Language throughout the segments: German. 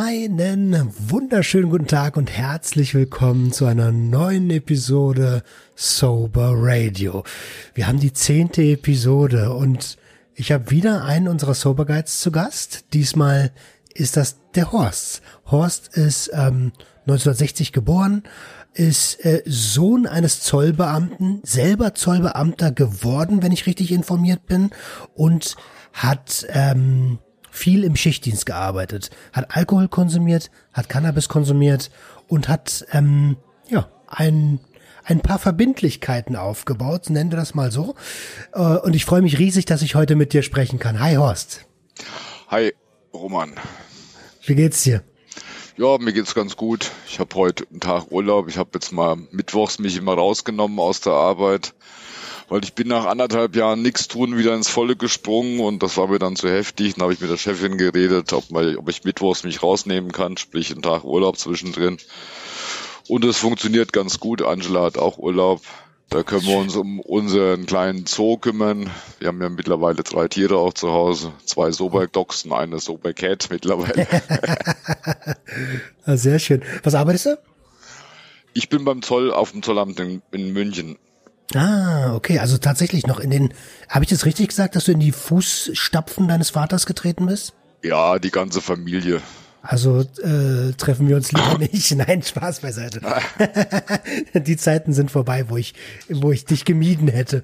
Einen wunderschönen guten Tag und herzlich willkommen zu einer neuen Episode Sober Radio. Wir haben die zehnte Episode und ich habe wieder einen unserer Sober Guides zu Gast. Diesmal ist das der Horst. Horst ist ähm, 1960 geboren, ist äh, Sohn eines Zollbeamten, selber Zollbeamter geworden, wenn ich richtig informiert bin, und hat ähm, viel im Schichtdienst gearbeitet, hat Alkohol konsumiert, hat Cannabis konsumiert und hat ähm, ja ein ein paar Verbindlichkeiten aufgebaut, nennen wir das mal so. Äh, und ich freue mich riesig, dass ich heute mit dir sprechen kann. Hi Horst. Hi Roman. Wie geht's dir? Ja, mir geht's ganz gut. Ich habe heute einen Tag Urlaub. Ich habe jetzt mal mittwochs mich immer rausgenommen aus der Arbeit weil ich bin nach anderthalb Jahren nichts tun wieder ins Volle gesprungen und das war mir dann zu heftig. Dann habe ich mit der Chefin geredet, ob, mal, ob ich mittwochs mich rausnehmen kann, sprich einen Tag Urlaub zwischendrin. Und es funktioniert ganz gut. Angela hat auch Urlaub. Da können wir uns um unseren kleinen Zoo kümmern. Wir haben ja mittlerweile drei Tiere auch zu Hause. Zwei Soberg-Dogs und eine Sober-Cat mittlerweile. Ah, sehr schön. Was arbeitest du? Ich bin beim Zoll auf dem Zollamt in, in München. Ah, okay, also tatsächlich noch in den, habe ich das richtig gesagt, dass du in die Fußstapfen deines Vaters getreten bist? Ja, die ganze Familie. Also äh, treffen wir uns lieber nicht. Nein, Spaß beiseite. die Zeiten sind vorbei, wo ich, wo ich dich gemieden hätte.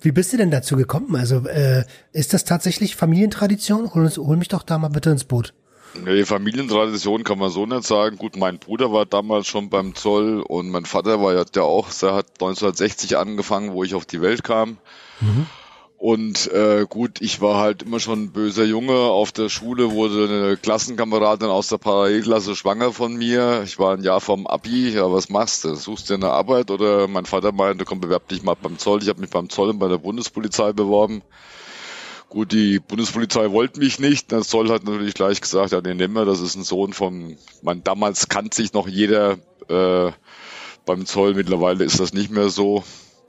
Wie bist du denn dazu gekommen? Also äh, ist das tatsächlich Familientradition? Hol, uns, hol mich doch da mal bitte ins Boot. Nee, Familientradition kann man so nicht sagen. Gut, mein Bruder war damals schon beim Zoll und mein Vater war ja der auch, der hat 1960 angefangen, wo ich auf die Welt kam. Mhm. Und äh, gut, ich war halt immer schon ein böser Junge. Auf der Schule wurde eine Klassenkameradin aus der Parallelklasse schwanger von mir. Ich war ein Jahr vom Abi. Ja, was machst du? Suchst du eine Arbeit? Oder mein Vater meinte, komm, bewerb dich mal beim Zoll. Ich habe mich beim Zoll und bei der Bundespolizei beworben. Gut, die Bundespolizei wollte mich nicht. Das Zoll hat natürlich gleich gesagt, ja, den nehmen wir. Das ist ein Sohn von, man damals kannte sich noch jeder äh, beim Zoll. Mittlerweile ist das nicht mehr so,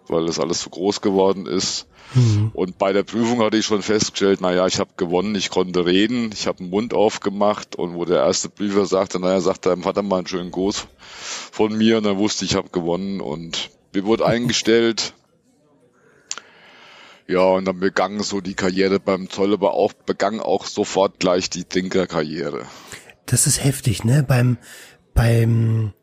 weil das alles zu groß geworden ist. Mhm. Und bei der Prüfung hatte ich schon festgestellt, naja, ich habe gewonnen, ich konnte reden, ich habe den Mund aufgemacht und wo der erste Prüfer sagte, naja, sagt deinem Vater mal einen schönen Gruß von mir und dann wusste ich, ich habe gewonnen und mir wurde eingestellt, ja, und dann begann so die Karriere beim Zoll, aber auch begann auch sofort gleich die Trinkerkarriere. Das ist heftig, ne? Beim beim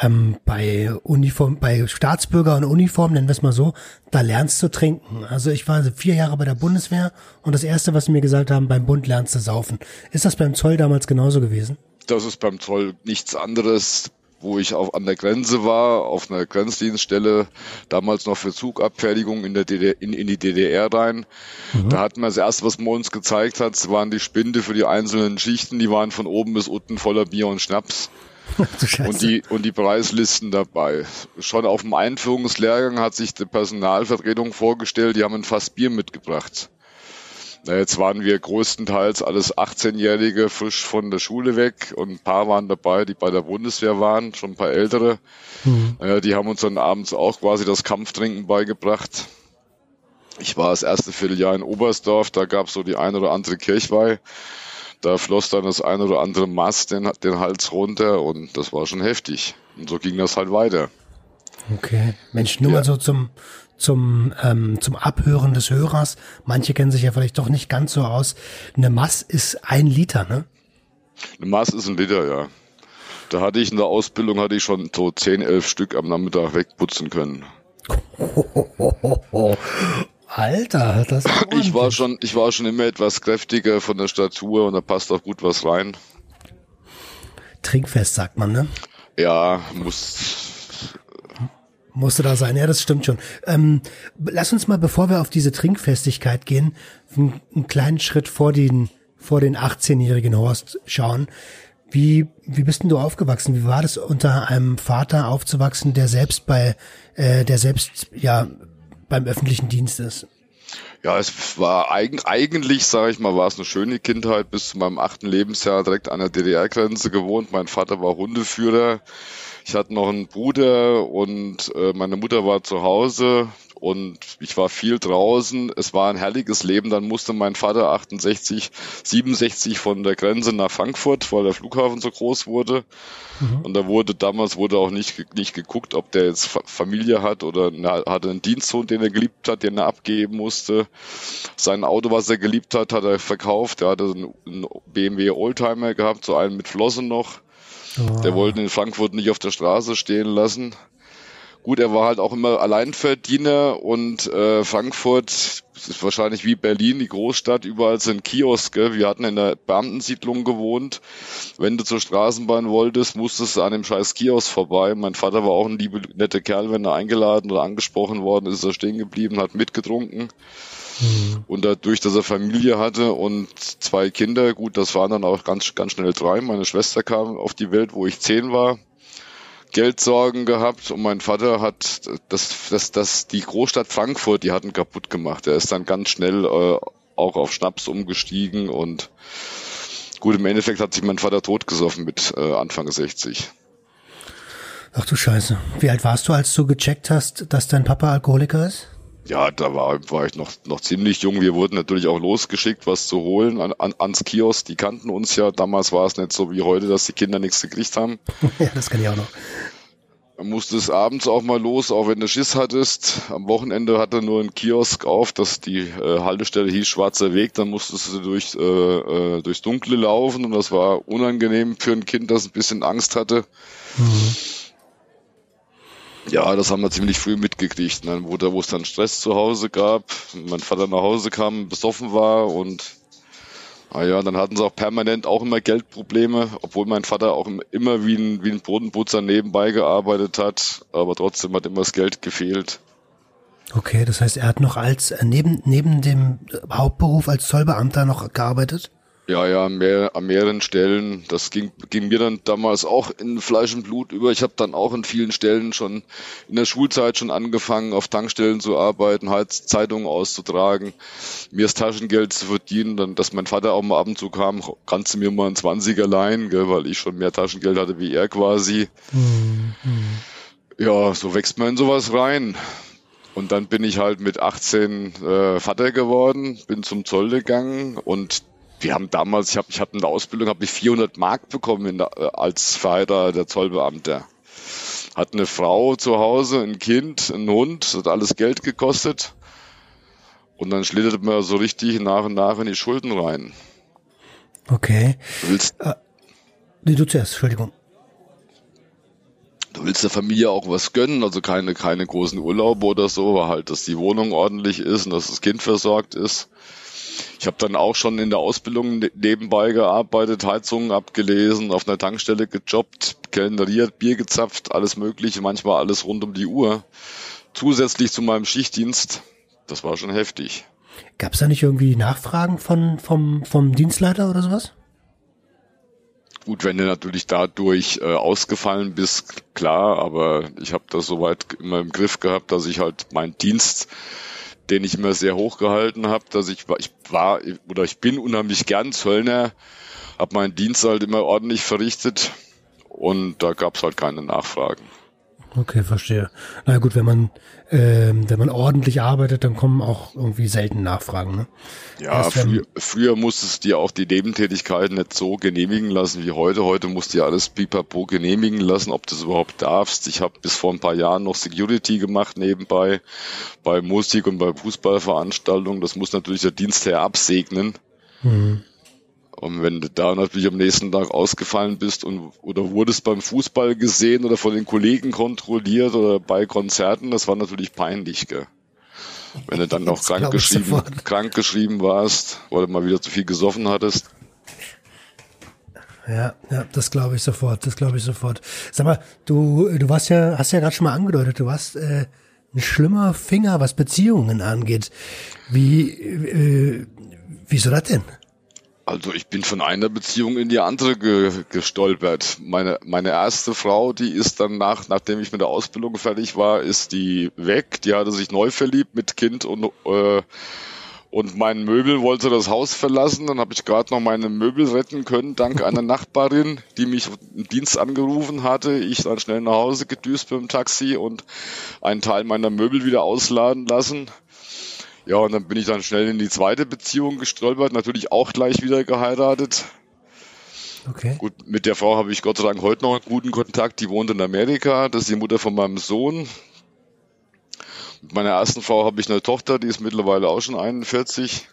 ähm, bei Uniform, bei Staatsbürger und Uniform, nennen wir es mal so, da lernst du trinken. Also ich war vier Jahre bei der Bundeswehr und das erste, was sie mir gesagt haben, beim Bund lernst du saufen. Ist das beim Zoll damals genauso gewesen? Das ist beim Zoll nichts anderes wo ich auf, an der Grenze war, auf einer Grenzdienststelle, damals noch für Zugabfertigung in, der DDR, in, in die DDR rein. Mhm. Da hatten wir das erste, was man uns gezeigt hat, waren die Spinde für die einzelnen Schichten, die waren von oben bis unten voller Bier und Schnaps. und die und die Preislisten dabei. Schon auf dem Einführungslehrgang hat sich die Personalvertretung vorgestellt, die haben ein Fass Bier mitgebracht. Na, jetzt waren wir größtenteils alles 18-Jährige frisch von der Schule weg und ein paar waren dabei, die bei der Bundeswehr waren, schon ein paar ältere. Mhm. Naja, die haben uns dann abends auch quasi das Kampftrinken beigebracht. Ich war das erste Vierteljahr in Oberstdorf, da gab es so die ein oder andere Kirchweih. Da floss dann das ein oder andere Maß den, den Hals runter und das war schon heftig. Und so ging das halt weiter. Okay. Mensch, nur ja. mal so zum, zum, ähm, zum Abhören des Hörers. Manche kennen sich ja vielleicht doch nicht ganz so aus. Eine Mass ist ein Liter, ne? Eine Mass ist ein Liter, ja. Da hatte ich in der Ausbildung hatte ich schon so 10, 11 Stück am Nachmittag wegputzen können. Alter, das Ich war schon, ich war schon immer etwas kräftiger von der Statur und da passt auch gut was rein. Trinkfest sagt man, ne? Ja, muss musste da sein, ja, das stimmt schon. Ähm, lass uns mal, bevor wir auf diese Trinkfestigkeit gehen, einen, einen kleinen Schritt vor den, vor den 18-jährigen Horst schauen. Wie, wie bist denn du aufgewachsen? Wie war das unter einem Vater aufzuwachsen, der selbst bei, äh, der selbst ja beim öffentlichen Dienst ist? Ja, es war eigen, eigentlich, sage ich mal, war es eine schöne Kindheit bis zu meinem achten Lebensjahr direkt an der DDR-Grenze gewohnt. Mein Vater war Hundeführer. Ich hatte noch einen Bruder und äh, meine Mutter war zu Hause und ich war viel draußen. Es war ein herrliches Leben. Dann musste mein Vater 68, 67 von der Grenze nach Frankfurt, weil der Flughafen so groß wurde. Mhm. Und da wurde damals wurde auch nicht, nicht geguckt, ob der jetzt Familie hat oder eine, hatte einen Dienstsohn, den er geliebt hat, den er abgeben musste. Sein Auto, was er geliebt hat, hat er verkauft. Er hatte einen BMW Oldtimer gehabt, so einen mit Flossen noch. Oh. Der wollte in Frankfurt nicht auf der Straße stehen lassen. Gut, er war halt auch immer Alleinverdiener und äh, Frankfurt ist wahrscheinlich wie Berlin, die Großstadt, überall sind Kioske. Wir hatten in der Beamtensiedlung gewohnt. Wenn du zur Straßenbahn wolltest, musstest du an dem scheiß Kiosk vorbei. Mein Vater war auch ein liebe, nette Kerl, wenn er eingeladen oder angesprochen worden ist, ist er stehen geblieben, hat mitgetrunken. Mhm. Und dadurch, dass er Familie hatte und zwei Kinder, gut, das waren dann auch ganz, ganz schnell drei. Meine Schwester kam auf die Welt, wo ich zehn war. Geldsorgen gehabt und mein Vater hat das, das, das, die Großstadt Frankfurt, die hatten kaputt gemacht. Er ist dann ganz schnell äh, auch auf Schnaps umgestiegen und gut, im Endeffekt hat sich mein Vater totgesoffen mit äh, Anfang 60. Ach du Scheiße. Wie alt warst du, als du gecheckt hast, dass dein Papa Alkoholiker ist? Ja, da war, war ich noch, noch ziemlich jung. Wir wurden natürlich auch losgeschickt, was zu holen an, an, ans Kiosk. Die kannten uns ja. Damals war es nicht so wie heute, dass die Kinder nichts gekriegt haben. ja, das kann ich auch noch. Dann musste es abends auch mal los, auch wenn du Schiss hattest. Am Wochenende hatte nur ein Kiosk auf, dass die äh, Haltestelle hieß Schwarzer Weg. Dann musstest du durch, äh, äh, durchs Dunkle laufen und das war unangenehm für ein Kind, das ein bisschen Angst hatte. Mhm. Ja, das haben wir ziemlich früh mitgekriegt. Ne? Wo, wo es dann Stress zu Hause gab, mein Vater nach Hause kam, besoffen war und ah ja, dann hatten sie auch permanent auch immer Geldprobleme, obwohl mein Vater auch immer wie ein, wie ein Bodenputzer nebenbei gearbeitet hat, aber trotzdem hat immer das Geld gefehlt. Okay, das heißt, er hat noch als äh, neben neben dem Hauptberuf als Zollbeamter noch gearbeitet? Ja, ja, mehr, an mehreren Stellen. Das ging, ging mir dann damals auch in Fleisch und Blut über. Ich habe dann auch in vielen Stellen schon in der Schulzeit schon angefangen, auf Tankstellen zu arbeiten, halt Zeitungen auszutragen, mir das Taschengeld zu verdienen. Dann, dass mein Vater auch mal ab und zu kam, kannst du mir mal ein 20er leihen, gell, weil ich schon mehr Taschengeld hatte wie er quasi. Mhm. Ja, so wächst man in sowas rein. Und dann bin ich halt mit 18 äh, Vater geworden, bin zum Zoll gegangen und wir haben damals, ich habe ich hab in der Ausbildung habe ich 400 Mark bekommen der, als Verheirater der Zollbeamter. Hat eine Frau zu Hause, ein Kind, ein Hund, hat alles Geld gekostet. Und dann schlittert man so richtig nach und nach in die Schulden rein. Okay. Du willst. Äh, nee, du zuerst, Entschuldigung. Du willst der Familie auch was gönnen, also keine, keine großen Urlaube oder so, aber halt, dass die Wohnung ordentlich ist und dass das Kind versorgt ist. Ich habe dann auch schon in der Ausbildung ne-, nebenbei gearbeitet, Heizungen abgelesen, auf einer Tankstelle gejobbt, kalendariert, Bier gezapft, alles mögliche, manchmal alles rund um die Uhr. Zusätzlich zu meinem Schichtdienst. Das war schon heftig. Gab es da nicht irgendwie Nachfragen von, vom, vom Dienstleiter oder sowas? Gut, wenn du natürlich dadurch äh, ausgefallen bist, klar, aber ich habe das soweit immer im Griff gehabt, dass ich halt meinen Dienst den ich immer sehr hoch gehalten habe, dass ich war, ich war oder ich bin unheimlich gern Zöllner, habe meinen Dienst halt immer ordentlich verrichtet und da gab es halt keine Nachfragen. Okay, verstehe. Na gut, wenn man ähm, wenn man ordentlich arbeitet, dann kommen auch irgendwie selten Nachfragen. Ne? Ja, früher, früher musstest du dir auch die Nebentätigkeiten nicht so genehmigen lassen wie heute. Heute musst du dir alles pipapo genehmigen lassen, ob du es überhaupt darfst. Ich habe bis vor ein paar Jahren noch Security gemacht nebenbei bei Musik und bei Fußballveranstaltungen. Das muss natürlich der Dienstherr absegnen. Mhm. Und wenn du da natürlich am nächsten Tag ausgefallen bist und oder wurdest beim Fußball gesehen oder von den Kollegen kontrolliert oder bei Konzerten, das war natürlich peinlich, gell? Wenn du dann noch krank geschrieben, krank geschrieben warst oder mal wieder zu viel gesoffen hattest. Ja, ja, das glaube ich sofort, das glaube ich sofort. Sag mal, du, du warst ja, hast ja gerade schon mal angedeutet, du warst äh, ein schlimmer Finger, was Beziehungen angeht. Wie, äh, wieso das denn? Also ich bin von einer Beziehung in die andere ge gestolpert. Meine, meine erste Frau, die ist dann nach, nachdem ich mit der Ausbildung fertig war, ist die weg. Die hatte sich neu verliebt mit Kind und, äh, Und mein Möbel wollte das Haus verlassen. Dann habe ich gerade noch meine Möbel retten können, dank einer Nachbarin, die mich im Dienst angerufen hatte. Ich dann schnell nach Hause gedüst mit dem Taxi und einen Teil meiner Möbel wieder ausladen lassen. Ja, und dann bin ich dann schnell in die zweite Beziehung gestolpert, natürlich auch gleich wieder geheiratet. Okay. Gut, mit der Frau habe ich Gott sei Dank heute noch einen guten Kontakt. Die wohnt in Amerika. Das ist die Mutter von meinem Sohn. Mit meiner ersten Frau habe ich eine Tochter, die ist mittlerweile auch schon 41.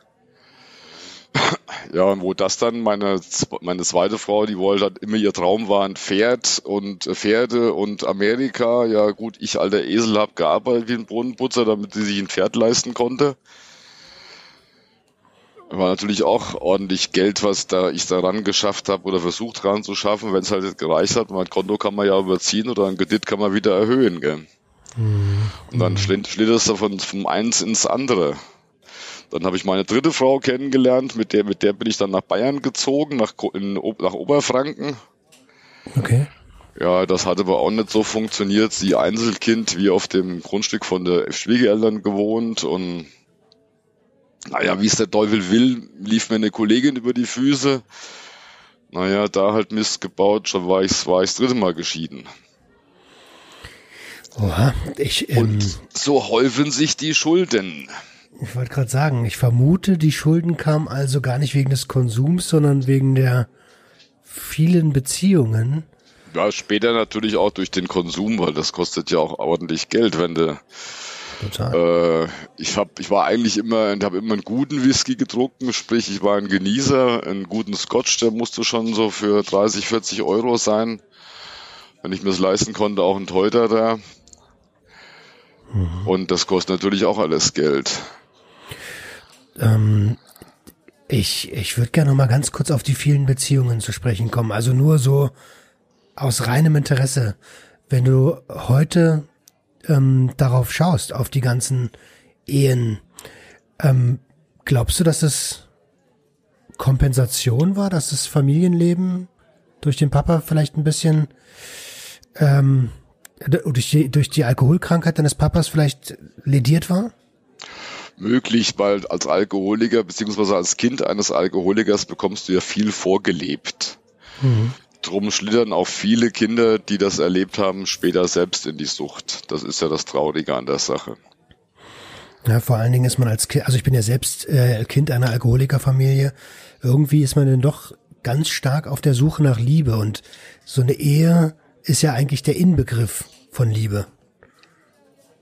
Ja, und wo das dann meine, meine zweite Frau, die wollte halt immer ihr Traum war ein Pferd und Pferde und Amerika. Ja gut, ich alter Esel habe gearbeitet wie ein Brunnenputzer, damit sie sich ein Pferd leisten konnte. War natürlich auch ordentlich Geld, was da ich daran geschafft habe oder versucht dran zu schaffen, wenn es halt gereicht hat. Mein Konto kann man ja überziehen oder ein Kredit kann man wieder erhöhen. Gell? Mhm. Und dann schlitterst du von, vom eins ins andere. Dann habe ich meine dritte Frau kennengelernt, mit der, mit der bin ich dann nach Bayern gezogen, nach, in, nach Oberfranken. Okay. Ja, das hat aber auch nicht so funktioniert. Sie Einzelkind, wie auf dem Grundstück von der Schwiegereltern gewohnt und naja, wie es der Teufel will, lief mir eine Kollegin über die Füße. Naja, da halt Mist gebaut, schon war ich, war ich das dritte Mal geschieden. Oha, ich, ähm, Und so häufen sich die Schulden. Ich wollte gerade sagen, ich vermute, die Schulden kamen also gar nicht wegen des Konsums, sondern wegen der vielen Beziehungen. Ja, später natürlich auch durch den Konsum, weil das kostet ja auch ordentlich Geld, wenn du Total. Äh, ich hab, ich war eigentlich immer, ich habe immer einen guten Whisky getrunken, sprich ich war ein Genießer, einen guten Scotch, der musste schon so für 30, 40 Euro sein, wenn ich mir es leisten konnte, auch ein teurer. Mhm. Und das kostet natürlich auch alles Geld. Ähm, ich ich würde gerne mal ganz kurz auf die vielen Beziehungen zu sprechen kommen. Also nur so aus reinem Interesse. Wenn du heute ähm, darauf schaust, auf die ganzen Ehen, ähm, glaubst du, dass es Kompensation war, dass das Familienleben durch den Papa vielleicht ein bisschen ähm, durch die, durch die Alkoholkrankheit deines Papas vielleicht lediert war? Möglich, weil als Alkoholiker beziehungsweise als Kind eines Alkoholikers bekommst du ja viel vorgelebt. Mhm. Drum schlittern auch viele Kinder, die das erlebt haben, später selbst in die Sucht. Das ist ja das Traurige an der Sache. Ja, vor allen Dingen ist man als Kind, also ich bin ja selbst äh, Kind einer Alkoholikerfamilie. Irgendwie ist man dann doch ganz stark auf der Suche nach Liebe und so eine Ehe ist ja eigentlich der Inbegriff von Liebe.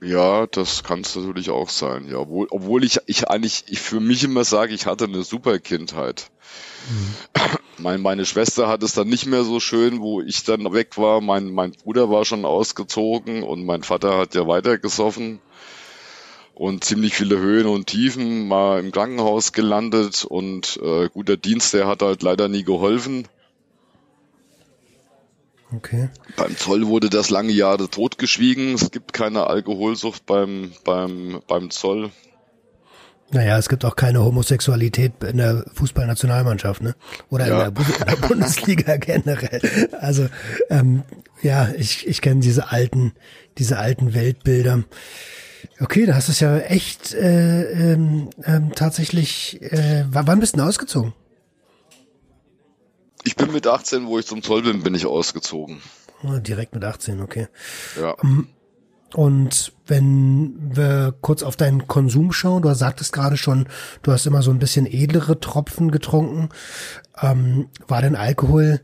Ja, das kann es natürlich auch sein. Ja, obwohl, obwohl ich, ich eigentlich, ich für mich immer sage, ich hatte eine super Kindheit. Mhm. Mein, meine Schwester hat es dann nicht mehr so schön, wo ich dann weg war. Mein, mein Bruder war schon ausgezogen und mein Vater hat ja weiter gesoffen und ziemlich viele Höhen und Tiefen, mal im Krankenhaus gelandet und äh, guter Dienst, der hat halt leider nie geholfen. Okay. Beim Zoll wurde das lange Jahre totgeschwiegen. Es gibt keine Alkoholsucht beim, beim, beim Zoll. Naja, es gibt auch keine Homosexualität in der Fußballnationalmannschaft, ne? Oder ja. in, der, in, der, Bundesliga generell. Also ähm, ja, ich, ich kenne diese alten, diese alten Weltbilder. Okay, da hast du es ja echt äh, ähm, ähm, tatsächlich. Äh, wann bist du denn ausgezogen? Ich bin mit 18, wo ich zum Zoll bin, bin ich ausgezogen. Oh, direkt mit 18, okay. Ja. Um, und wenn wir kurz auf deinen Konsum schauen, du sagtest gerade schon, du hast immer so ein bisschen edlere Tropfen getrunken. Ähm, war denn Alkohol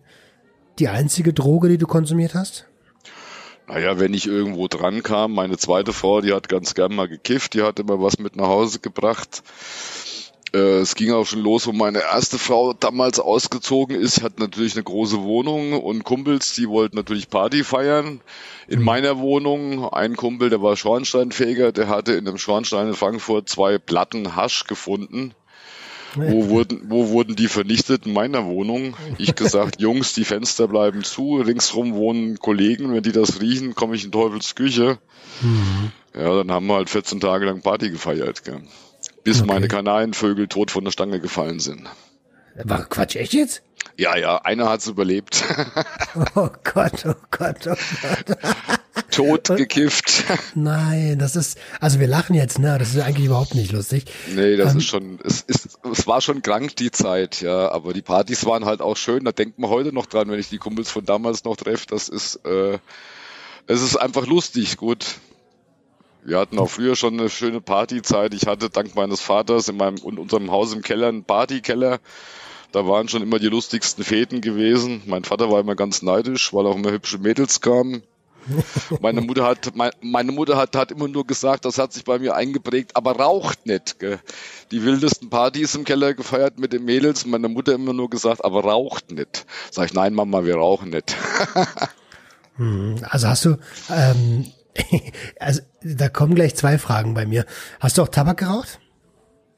die einzige Droge, die du konsumiert hast? Naja, wenn ich irgendwo dran kam, meine zweite Frau, die hat ganz gern mal gekifft, die hat immer was mit nach Hause gebracht. Äh, es ging auch schon los, wo meine erste Frau damals ausgezogen ist, hat natürlich eine große Wohnung und Kumpels, die wollten natürlich Party feiern. In mhm. meiner Wohnung, ein Kumpel, der war Schornsteinfeger, der hatte in einem Schornstein in Frankfurt zwei Platten Hasch gefunden. Wo wurden, wo wurden die vernichtet? In meiner Wohnung. Ich gesagt, Jungs, die Fenster bleiben zu, ringsrum wohnen Kollegen, wenn die das riechen, komme ich in Teufels Küche. Mhm. Ja, dann haben wir halt 14 Tage lang Party gefeiert. Gell bis okay. meine Kanarienvögel tot von der Stange gefallen sind. War Quatsch, echt jetzt? Ja, ja, einer hat's überlebt. oh Gott, oh Gott, oh Gott. tot gekifft. Nein, das ist, also wir lachen jetzt, ne? Das ist eigentlich überhaupt nicht lustig. Nee, das ähm, ist schon, es ist, es war schon krank die Zeit, ja, aber die Partys waren halt auch schön. Da denkt man heute noch dran, wenn ich die Kumpels von damals noch treffe. Das ist, äh, es ist einfach lustig, gut. Wir hatten auch früher schon eine schöne Partyzeit. Ich hatte dank meines Vaters in meinem in unserem Haus im Keller einen Partykeller. Da waren schon immer die lustigsten Fäden gewesen. Mein Vater war immer ganz neidisch, weil auch immer hübsche Mädels kamen. Meine Mutter hat, meine Mutter hat, hat immer nur gesagt, das hat sich bei mir eingeprägt, aber raucht nicht. Gell. Die wildesten Partys im Keller gefeiert mit den Mädels. Meine Mutter immer nur gesagt, aber raucht nicht. Sag ich, nein, Mama, wir rauchen nicht. Hm, also hast du, ähm, also da kommen gleich zwei Fragen bei mir. Hast du auch Tabak geraucht?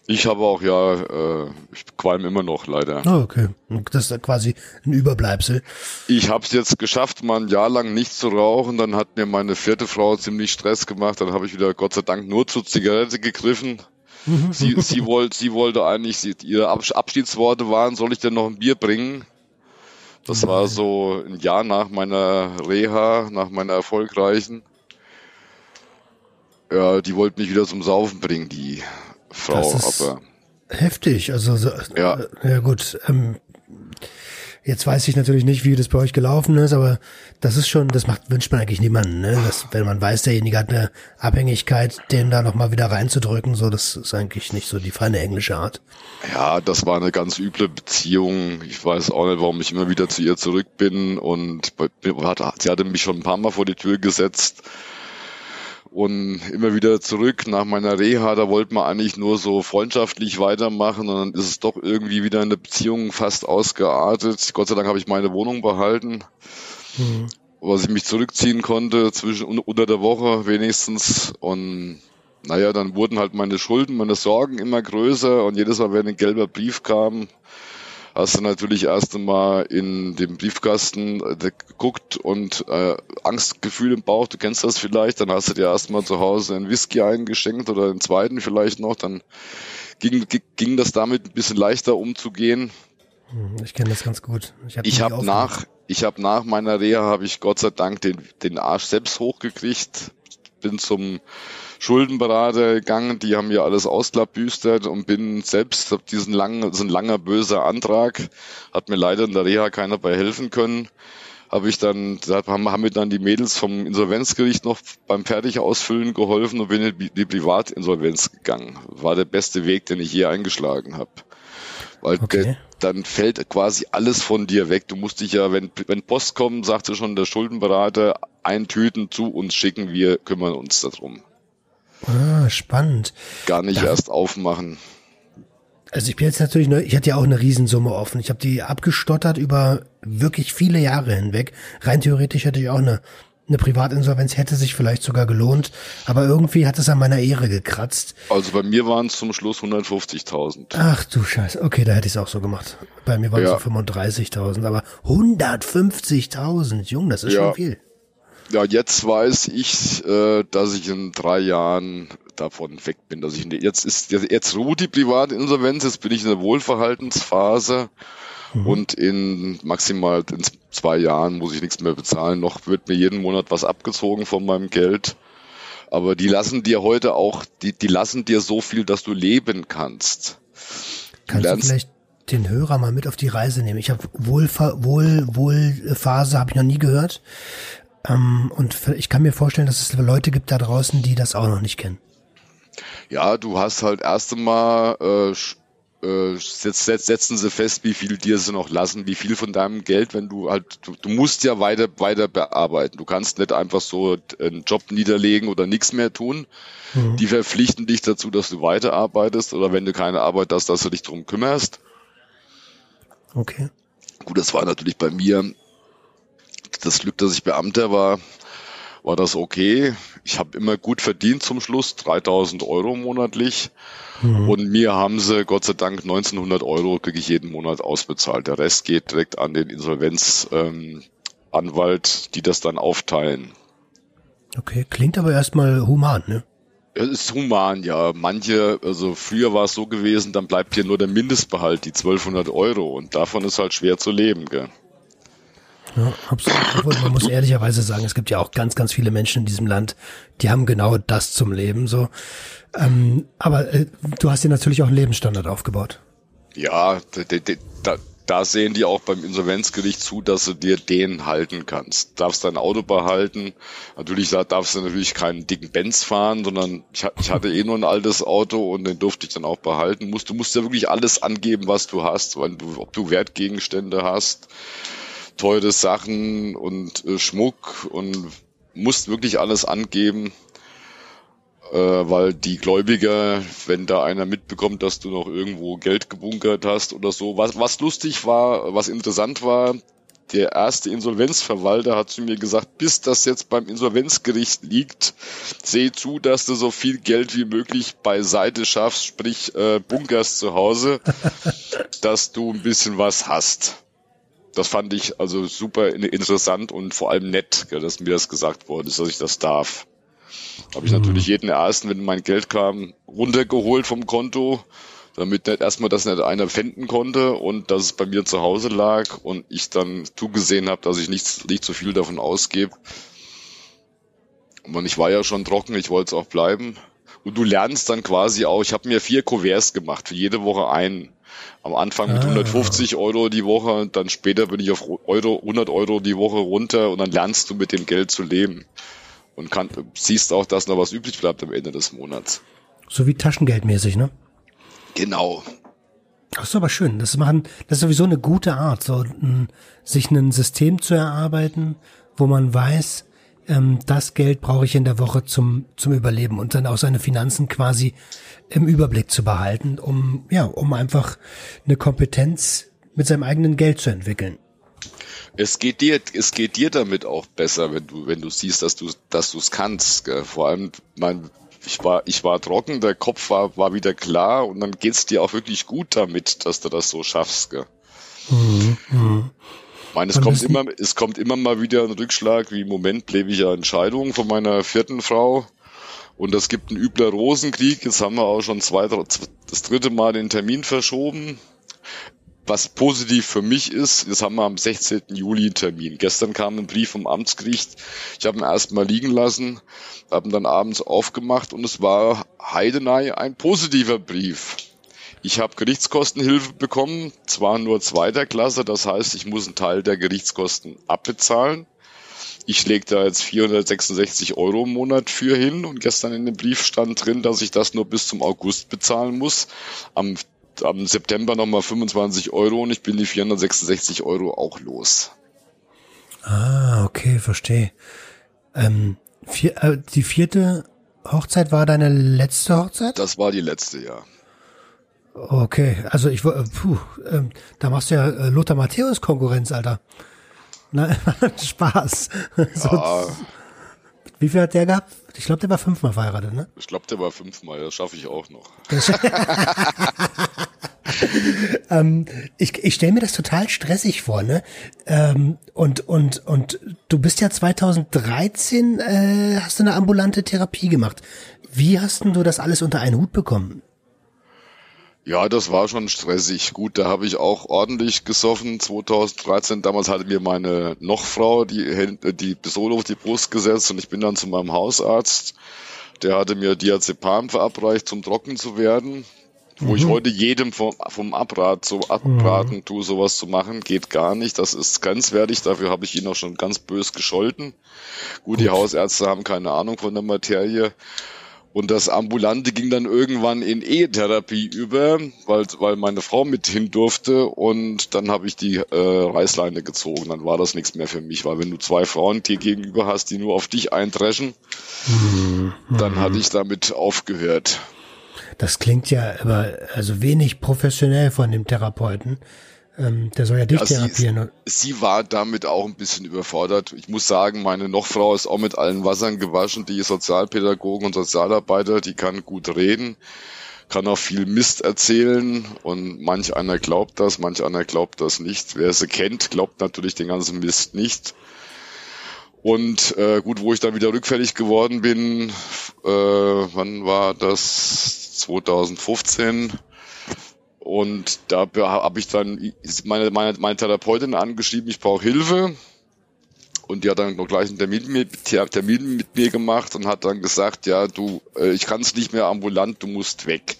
Ich habe auch, ja, äh, ich qualm immer noch, leider. Oh, okay. Das ist quasi ein Überbleibsel. Ich habe es jetzt geschafft, mal ein Jahr lang nicht zu rauchen. Dann hat mir meine vierte Frau ziemlich Stress gemacht. Dann habe ich wieder Gott sei Dank nur zur Zigarette gegriffen. sie, sie, wollte, sie wollte eigentlich, sie, ihre Abschiedsworte waren, soll ich denn noch ein Bier bringen? Das war so ein Jahr nach meiner Reha, nach meiner erfolgreichen. Ja, die wollten mich wieder zum Saufen bringen, die Frau, aber. Heftig, also so, ja. ja gut. Ähm, jetzt weiß ich natürlich nicht, wie das bei euch gelaufen ist, aber das ist schon, das macht wünscht man eigentlich niemanden, ne? Das, wenn man weiß, derjenige hat eine Abhängigkeit, den da nochmal wieder reinzudrücken, so das ist eigentlich nicht so die feine englische Art. Ja, das war eine ganz üble Beziehung. Ich weiß auch nicht, warum ich immer wieder zu ihr zurück bin und sie hatte mich schon ein paar Mal vor die Tür gesetzt und immer wieder zurück nach meiner Reha, da wollte man eigentlich nur so freundschaftlich weitermachen und dann ist es doch irgendwie wieder in der Beziehung fast ausgeartet. Gott sei Dank habe ich meine Wohnung behalten, mhm. was ich mich zurückziehen konnte zwischen unter der Woche wenigstens und naja, dann wurden halt meine Schulden, meine Sorgen immer größer und jedes Mal, wenn ein gelber Brief kam, hast du natürlich erst einmal in dem Briefkasten äh, geguckt und äh, Angstgefühl im Bauch, du kennst das vielleicht, dann hast du dir erstmal zu Hause einen Whisky eingeschenkt oder einen zweiten vielleicht noch, dann ging, ging das damit ein bisschen leichter umzugehen. Hm, ich kenne das ganz gut. Ich habe hab nach, ich habe nach meiner Reha habe ich Gott sei Dank den, den Arsch selbst hochgekriegt, bin zum Schuldenberater gegangen, die haben mir alles ausklabüstert und bin selbst, hab diesen langen, das ist ein langer böser Antrag, hat mir leider in der Reha keiner bei helfen können habe ich dann, da haben, haben mir dann die Mädels vom Insolvenzgericht noch beim Fertigausfüllen geholfen und bin in die Privatinsolvenz gegangen. War der beste Weg, den ich je eingeschlagen habe. Weil okay. der, dann fällt quasi alles von dir weg. Du musst dich ja, wenn, wenn Post kommt, sagte schon der Schuldenberater, eintüten zu uns schicken, wir kümmern uns darum. Ah, spannend. Gar nicht da, erst aufmachen. Also ich bin jetzt natürlich, neu, ich hatte ja auch eine Riesensumme offen. Ich habe die abgestottert über wirklich viele Jahre hinweg. Rein theoretisch hätte ich auch eine, eine Privatinsolvenz, hätte sich vielleicht sogar gelohnt. Aber irgendwie hat es an meiner Ehre gekratzt. Also bei mir waren es zum Schluss 150.000. Ach du Scheiße. Okay, da hätte ich es auch so gemacht. Bei mir waren es ja. so 35.000. Aber 150.000, Jung, das ist ja. schon viel. Ja, jetzt weiß ich, äh, dass ich in drei Jahren davon weg bin. Dass ich jetzt ist jetzt ruht die Privatinsolvenz, jetzt bin ich in der Wohlverhaltensphase mhm. und in maximal in zwei Jahren muss ich nichts mehr bezahlen. Noch wird mir jeden Monat was abgezogen von meinem Geld. Aber die lassen dir heute auch, die, die lassen dir so viel, dass du leben kannst. Kannst du, du vielleicht den Hörer mal mit auf die Reise nehmen? Ich habe Wohlfa Wohl, Wohlphase habe ich noch nie gehört. Ähm, und ich kann mir vorstellen, dass es Leute gibt da draußen, die das auch noch nicht kennen. Ja, du hast halt erst einmal äh, äh, setz, setz, setzen sie fest, wie viel dir sie noch lassen, wie viel von deinem Geld, wenn du halt, du, du musst ja weiter, weiter bearbeiten. Du kannst nicht einfach so einen Job niederlegen oder nichts mehr tun. Mhm. Die verpflichten dich dazu, dass du weiterarbeitest oder wenn du keine Arbeit hast, dass du dich drum kümmerst. Okay. Gut, das war natürlich bei mir das Glück, dass ich Beamter war, war das okay. Ich habe immer gut verdient zum Schluss, 3000 Euro monatlich. Mhm. Und mir haben sie Gott sei Dank 1900 Euro kriege ich jeden Monat ausbezahlt. Der Rest geht direkt an den Insolvenzanwalt, ähm, die das dann aufteilen. Okay, klingt aber erstmal human, ne? Es ist human, ja. Manche, also früher war es so gewesen, dann bleibt hier nur der Mindestbehalt, die 1200 Euro. Und davon ist halt schwer zu leben, gell? Ja, absolut. Obwohl, man muss ehrlicherweise sagen, es gibt ja auch ganz, ganz viele Menschen in diesem Land, die haben genau das zum Leben so. Ähm, aber äh, du hast dir natürlich auch einen Lebensstandard aufgebaut. Ja, da, da sehen die auch beim Insolvenzgericht zu, dass du dir den halten kannst. Darfst dein Auto behalten. Natürlich darfst du natürlich keinen dicken Benz fahren, sondern ich, ich hatte eh nur ein altes Auto und den durfte ich dann auch behalten. du musst ja wirklich alles angeben, was du hast, weil du, ob du Wertgegenstände hast, teure Sachen und äh, Schmuck und musst wirklich alles angeben äh, weil die Gläubiger, wenn da einer mitbekommt, dass du noch irgendwo Geld gebunkert hast oder so, was, was lustig war, was interessant war, der erste Insolvenzverwalter hat zu mir gesagt, bis das jetzt beim Insolvenzgericht liegt, seh zu, dass du so viel Geld wie möglich beiseite schaffst, sprich äh, bunkerst zu Hause, dass du ein bisschen was hast. Das fand ich also super interessant und vor allem nett, dass mir das gesagt worden ist, dass ich das darf. Habe ich mhm. natürlich jeden ersten, wenn mein Geld kam, runtergeholt vom Konto, damit nicht erstmal das nicht einer finden konnte und dass es bei mir zu Hause lag und ich dann zugesehen habe, dass ich nicht, nicht so viel davon ausgebe. Und ich war ja schon trocken, ich wollte es auch bleiben. Und du lernst dann quasi auch, ich habe mir vier Kuverts gemacht, für jede Woche einen. Am Anfang mit ah. 150 Euro die Woche, und dann später bin ich auf Euro, 100 Euro die Woche runter und dann lernst du mit dem Geld zu leben und kann, siehst auch, dass noch was übrig bleibt am Ende des Monats. So wie taschengeldmäßig, ne? Genau. Das ist aber schön. Das machen, das ist sowieso eine gute Art, so sich ein System zu erarbeiten, wo man weiß, ähm, das Geld brauche ich in der Woche zum zum Überleben und dann auch seine Finanzen quasi im Überblick zu behalten, um ja, um einfach eine Kompetenz mit seinem eigenen Geld zu entwickeln. Es geht dir, es geht dir damit auch besser, wenn du, wenn du siehst, dass du, dass du es kannst. Gell? Vor allem, mein, ich war, ich war trocken, der Kopf war, war wieder klar und dann geht's dir auch wirklich gut damit, dass du das so schaffst. Gell? Mhm. Mhm. Ich meine, es kommt immer, es kommt immer mal wieder ein Rückschlag, wie im Moment lebe ich ja Entscheidung von meiner vierten Frau. Und es gibt einen übler Rosenkrieg. Jetzt haben wir auch schon zwei, das dritte Mal den Termin verschoben. Was positiv für mich ist, jetzt haben wir am 16. Juli einen Termin. Gestern kam ein Brief vom Amtsgericht. Ich habe ihn erstmal liegen lassen, habe ihn dann abends aufgemacht und es war Heidenei ein positiver Brief. Ich habe Gerichtskostenhilfe bekommen, zwar nur zweiter Klasse, das heißt, ich muss einen Teil der Gerichtskosten abbezahlen. Ich lege da jetzt 466 Euro im Monat für hin und gestern in dem Brief stand drin, dass ich das nur bis zum August bezahlen muss. Am am September nochmal 25 Euro und ich bin die 466 Euro auch los. Ah, okay, verstehe. Ähm, vier, äh, die vierte Hochzeit war deine letzte Hochzeit? Das war die letzte, ja. Okay, also ich äh, puh, äh, da machst du ja äh, Lothar Matthäus Konkurrenz, Alter. Na, Spaß. So, wie viel hat der gehabt? Ich glaube, der war fünfmal verheiratet, ne? Ich glaube, der war fünfmal, das schaffe ich auch noch. ähm, ich ich stelle mir das total stressig vor, ne? Ähm, und, und, und du bist ja 2013, äh, hast du eine ambulante Therapie gemacht. Wie hast denn du das alles unter einen Hut bekommen? Ja, das war schon stressig. Gut, da habe ich auch ordentlich gesoffen. 2013, damals hatte mir meine Nochfrau die, die Pistole auf die Brust gesetzt und ich bin dann zu meinem Hausarzt. Der hatte mir Diazepam verabreicht, zum trocken zu werden. Wo mhm. ich heute jedem vom, vom Abrat so abraten mhm. tue, sowas zu machen, geht gar nicht. Das ist grenzwertig. Dafür habe ich ihn auch schon ganz bös gescholten. Gut, Gut, die Hausärzte haben keine Ahnung von der Materie. Und das Ambulante ging dann irgendwann in E-Therapie über, weil, weil meine Frau mit hin durfte und dann habe ich die äh, Reißleine gezogen. Dann war das nichts mehr für mich, weil wenn du zwei Frauen dir gegenüber hast, die nur auf dich eindreschen, mhm. dann hatte ich damit aufgehört. Das klingt ja aber also wenig professionell von dem Therapeuten. Ähm, der soll ja dich ja, therapieren. Sie, sie, war damit auch ein bisschen überfordert. Ich muss sagen, meine Nochfrau ist auch mit allen Wassern gewaschen. Die ist Sozialpädagogen und Sozialarbeiter, die kann gut reden, kann auch viel Mist erzählen und manch einer glaubt das, manch einer glaubt das nicht. Wer sie kennt, glaubt natürlich den ganzen Mist nicht. Und äh, gut, wo ich dann wieder rückfällig geworden bin, äh, wann war das? 2015 und da habe ich dann meine, meine, meine Therapeutin angeschrieben, ich brauche Hilfe. und die hat dann noch gleich einen Termin mit, Termin mit mir gemacht und hat dann gesagt, ja, du, äh, ich kann es nicht mehr ambulant, du musst weg.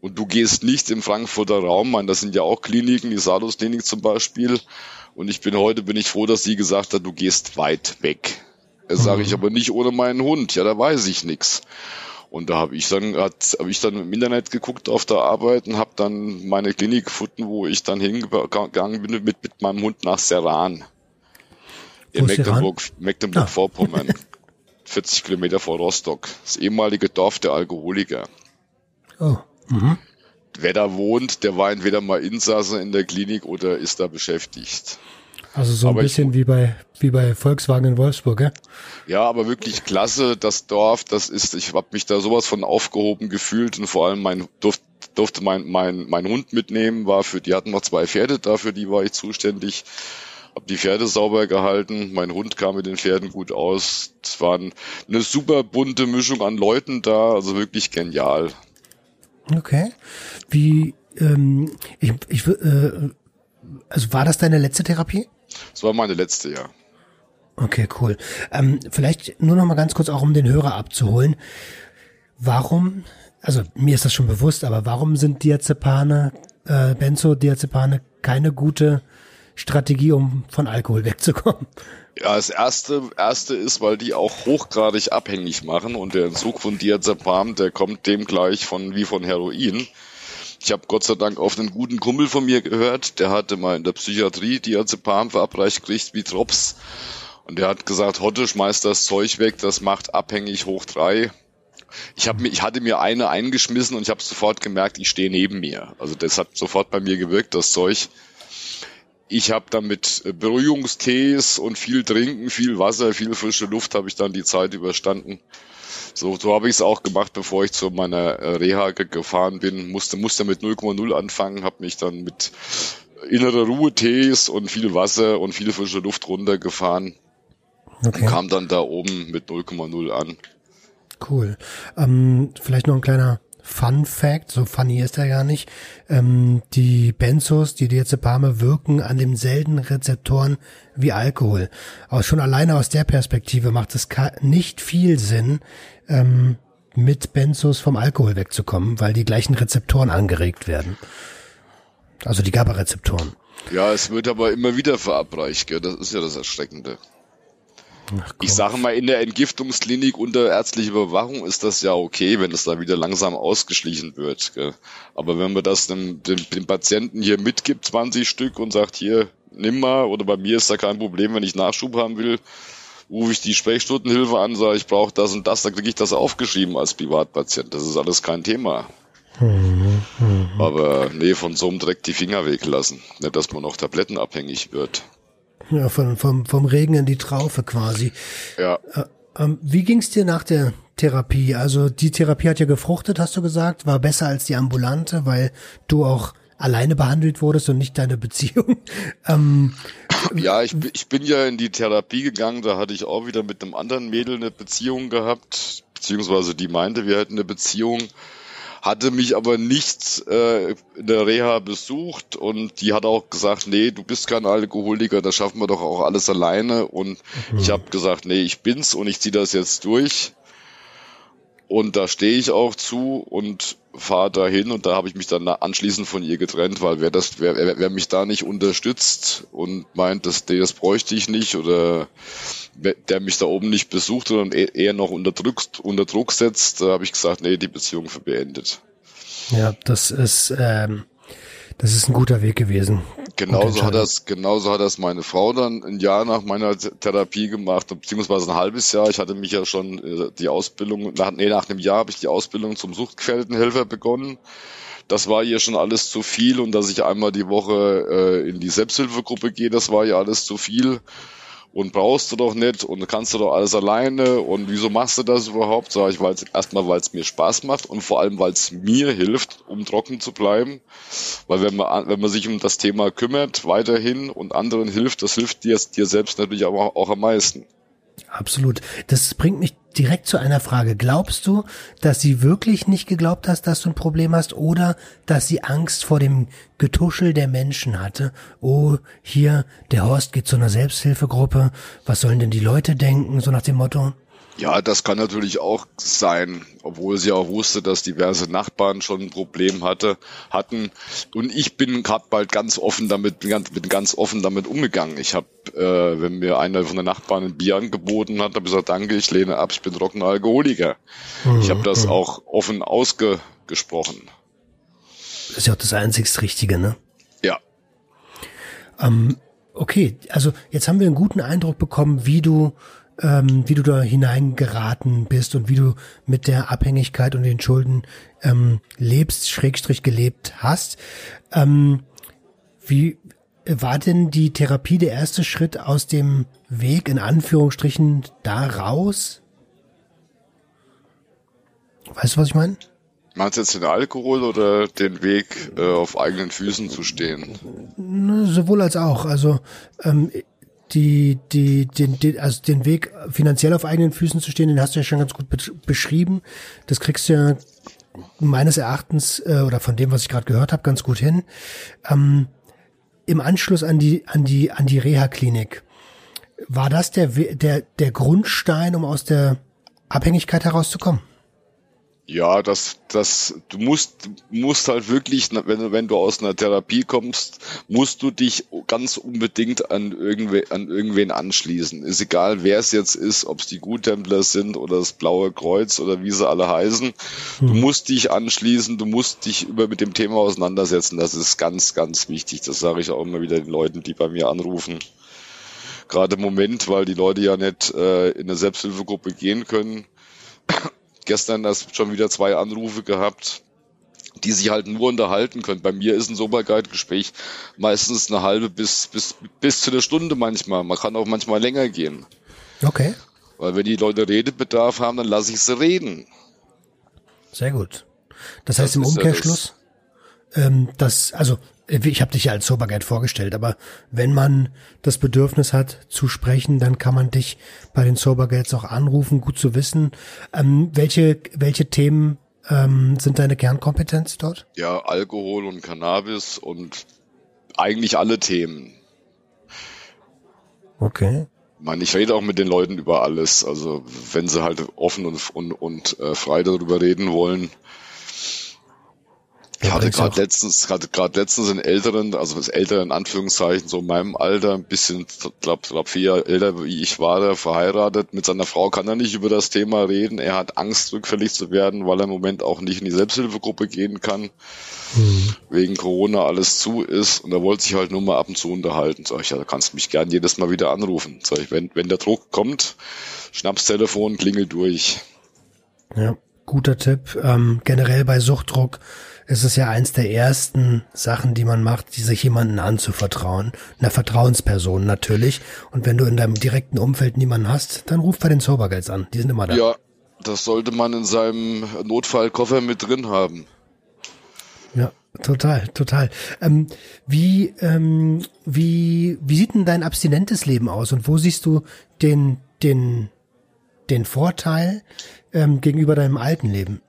Und du gehst nicht im Frankfurter Raum, man, das sind ja auch Kliniken, die Salus Klinik zum Beispiel. Und ich bin heute, bin ich froh, dass sie gesagt hat, du gehst weit weg. Das sage ich mhm. aber nicht ohne meinen Hund, ja, da weiß ich nix. Und da habe ich dann hab ich dann im Internet geguckt auf der Arbeit und habe dann meine Klinik gefunden, wo ich dann hingegangen bin mit, mit meinem Hund nach Serran in Mecklenburg, Mecklenburg-Vorpommern. Ah. 40 Kilometer vor Rostock. Das ehemalige Dorf der Alkoholiker. Oh. Mhm. Wer da wohnt, der war entweder mal Insasse in der Klinik oder ist da beschäftigt. Also so ein aber bisschen ich, wie bei wie bei Volkswagen in Wolfsburg, ja? Ja, aber wirklich klasse, das Dorf, das ist, ich habe mich da sowas von aufgehoben gefühlt und vor allem mein durfte durfte mein mein mein Hund mitnehmen, war für die hatten noch zwei Pferde, dafür die war ich zuständig habe die Pferde sauber gehalten, mein Hund kam mit den Pferden gut aus. Es war eine super bunte Mischung an Leuten da, also wirklich genial. Okay. Wie, ähm, ich, ich, äh, also war das deine letzte Therapie? Das war meine letzte, ja. Okay, cool. Ähm, vielleicht nur noch mal ganz kurz auch, um den Hörer abzuholen. Warum, also mir ist das schon bewusst, aber warum sind Diazepane, äh, Benzodiazepane keine gute Strategie, um von Alkohol wegzukommen? Ja, das erste, erste ist, weil die auch hochgradig abhängig machen und der Entzug von Diazepam, der kommt dem gleich von wie von Heroin. Ich habe Gott sei Dank auf einen guten Kumpel von mir gehört, der hatte mal in der Psychiatrie Diazepam verabreicht gekriegt wie Drops. Und der hat gesagt, Hotte, schmeiß das Zeug weg, das macht abhängig hoch drei. Ich, hab mir, ich hatte mir eine eingeschmissen und ich habe sofort gemerkt, ich stehe neben mir. Also das hat sofort bei mir gewirkt, das Zeug. Ich habe dann mit Beruhigungstees und viel Trinken, viel Wasser, viel frische Luft habe ich dann die Zeit überstanden. So, so habe ich es auch gemacht, bevor ich zu meiner äh, Reha gefahren bin. Musste, musste mit 0,0 anfangen, habe mich dann mit innere Ruhe-Tees und viel Wasser und viel frische Luft runtergefahren. Okay. Und kam dann da oben mit 0,0 an. Cool. Ähm, vielleicht noch ein kleiner Fun Fact, so funny ist er ja nicht. Ähm, die Benzos, die Diazepame wirken an demselben Rezeptoren wie Alkohol. Aber schon alleine aus der Perspektive macht es nicht viel Sinn, ähm, mit Benzos vom Alkohol wegzukommen, weil die gleichen Rezeptoren angeregt werden. Also die GABA-Rezeptoren. Ja, es wird aber immer wieder verabreicht, gell? das ist ja das Erschreckende. Ich sage mal, in der Entgiftungsklinik unter ärztlicher Überwachung ist das ja okay, wenn es da wieder langsam ausgeschlichen wird. Gell? Aber wenn man das dem, dem, dem Patienten hier mitgibt, 20 Stück, und sagt, hier, nimm mal, oder bei mir ist da kein Problem, wenn ich Nachschub haben will, rufe ich die Sprechstundenhilfe an, sage ich brauche das und das, dann kriege ich das aufgeschrieben als Privatpatient. Das ist alles kein Thema. Mhm, mhm. Aber nee, von so einem Dreck die Finger weglassen. Nicht, dass man noch tablettenabhängig wird. Ja, von, vom, vom Regen in die Traufe quasi. Ja. Äh, ähm, wie ging's dir nach der Therapie? Also die Therapie hat ja gefruchtet, hast du gesagt, war besser als die ambulante, weil du auch alleine behandelt wurdest und nicht deine Beziehung. ähm, ja, ich, ich bin ja in die Therapie gegangen, da hatte ich auch wieder mit einem anderen Mädel eine Beziehung gehabt, beziehungsweise die meinte, wir hätten eine Beziehung hatte mich aber nicht äh, in der Reha besucht und die hat auch gesagt, nee, du bist kein Alkoholiker, das schaffen wir doch auch alles alleine. Und mhm. ich habe gesagt, nee, ich bin's und ich ziehe das jetzt durch. Und da stehe ich auch zu und fahre dahin. Und da habe ich mich dann anschließend von ihr getrennt, weil wer das, wer, wer, wer mich da nicht unterstützt und meint, dass das bräuchte ich nicht oder der mich da oben nicht besucht, sondern e-, eher noch unter Druck, unter Druck setzt, da habe ich gesagt, nee, die Beziehung für beendet. Ja, das ist, ähm, das ist ein guter Weg gewesen. Genauso hat das, genauso hat das meine Frau dann ein Jahr nach meiner Therapie gemacht, beziehungsweise ein halbes Jahr. Ich hatte mich ja schon äh, die Ausbildung, nach, nee, nach einem Jahr habe ich die Ausbildung zum Suchtquellenhelfer begonnen. Das war ihr schon alles zu viel und dass ich einmal die Woche äh, in die Selbsthilfegruppe gehe, das war ihr alles zu viel und brauchst du doch nicht und kannst du doch alles alleine und wieso machst du das überhaupt? Sag ich, weil erstmal, weil es mir Spaß macht und vor allem, weil es mir hilft, um trocken zu bleiben. Weil wenn man, wenn man sich um das Thema kümmert, weiterhin und anderen hilft, das hilft dir, dir selbst natürlich aber auch am meisten. Absolut. Das bringt mich direkt zu einer Frage. Glaubst du, dass sie wirklich nicht geglaubt hast, dass du ein Problem hast oder dass sie Angst vor dem Getuschel der Menschen hatte? Oh, hier, der Horst geht zu einer Selbsthilfegruppe. Was sollen denn die Leute denken? So nach dem Motto. Ja, das kann natürlich auch sein, obwohl sie auch wusste, dass diverse Nachbarn schon ein Problem hatte, hatten. Und ich bin gerade bald ganz offen damit, bin ganz, bin ganz offen damit umgegangen. Ich habe, äh, wenn mir einer von den Nachbarn ein Bier angeboten hat, habe ich gesagt, danke, ich lehne ab, ich bin trockener Alkoholiker. Mhm. Ich habe das mhm. auch offen ausgesprochen. Das ist ja auch das einzigst Richtige, ne? Ja. Ähm, okay, also jetzt haben wir einen guten Eindruck bekommen, wie du ähm, wie du da hineingeraten bist und wie du mit der Abhängigkeit und den Schulden ähm, lebst, Schrägstrich gelebt hast. Ähm, wie war denn die Therapie der erste Schritt aus dem Weg, in Anführungsstrichen, da raus? Weißt du, was ich meine? Meinst du jetzt den Alkohol oder den Weg, äh, auf eigenen Füßen zu stehen? Sowohl als auch. Also ähm, die, die, den, den, also den Weg finanziell auf eigenen Füßen zu stehen, den hast du ja schon ganz gut beschrieben. Das kriegst du ja meines Erachtens äh, oder von dem, was ich gerade gehört habe, ganz gut hin. Ähm, Im Anschluss an die an die an die Reha-Klinik war das der der der Grundstein, um aus der Abhängigkeit herauszukommen? Ja, das, das, du musst, musst halt wirklich, wenn, wenn du aus einer Therapie kommst, musst du dich ganz unbedingt an, irgendwe, an irgendwen anschließen. Ist egal, wer es jetzt ist, ob es die Guttempler sind oder das Blaue Kreuz oder wie sie alle heißen. Du hm. musst dich anschließen, du musst dich über mit dem Thema auseinandersetzen. Das ist ganz, ganz wichtig. Das sage ich auch immer wieder den Leuten, die bei mir anrufen. Gerade im Moment, weil die Leute ja nicht äh, in eine Selbsthilfegruppe gehen können gestern erst schon wieder zwei Anrufe gehabt, die sich halt nur unterhalten können. Bei mir ist ein Soberguide-Gespräch meistens eine halbe bis, bis, bis zu einer Stunde manchmal. Man kann auch manchmal länger gehen. Okay. Weil wenn die Leute Redebedarf haben, dann lasse ich sie reden. Sehr gut. Das, das heißt im Umkehrschluss, ja das. ähm, dass, also ich habe dich ja als Soberguide vorgestellt, aber wenn man das Bedürfnis hat zu sprechen, dann kann man dich bei den Soberguides auch anrufen, gut zu wissen. Ähm, welche, welche Themen ähm, sind deine Kernkompetenz dort? Ja, Alkohol und Cannabis und eigentlich alle Themen. Okay. Ich meine, ich rede auch mit den Leuten über alles. Also wenn sie halt offen und, und, und äh, frei darüber reden wollen, ich hatte gerade letztens, hatte gerade letztens einen älteren, also das ältere in Anführungszeichen, so in meinem Alter, ein bisschen, glaub, glaub vier Jahre älter wie ich war, der verheiratet. Mit seiner Frau kann er nicht über das Thema reden. Er hat Angst, rückfällig zu werden, weil er im Moment auch nicht in die Selbsthilfegruppe gehen kann. Mhm. Wegen Corona alles zu ist. Und er wollte sich halt nur mal ab und zu unterhalten. Sag ich, ja, da kannst du mich gern jedes Mal wieder anrufen. Sag ich, wenn, wenn der Druck kommt, Schnapstelefon, klingel durch. Ja, guter Tipp. Ähm, generell bei Suchtdruck es ist ja eins der ersten Sachen, die man macht, die sich jemanden anzuvertrauen. Einer Vertrauensperson natürlich. Und wenn du in deinem direkten Umfeld niemanden hast, dann ruf bei den Soberguides an. Die sind immer da. Ja, das sollte man in seinem Notfallkoffer mit drin haben. Ja, total, total. Ähm, wie, ähm, wie, wie sieht denn dein abstinentes Leben aus und wo siehst du den, den, den Vorteil ähm, gegenüber deinem alten Leben?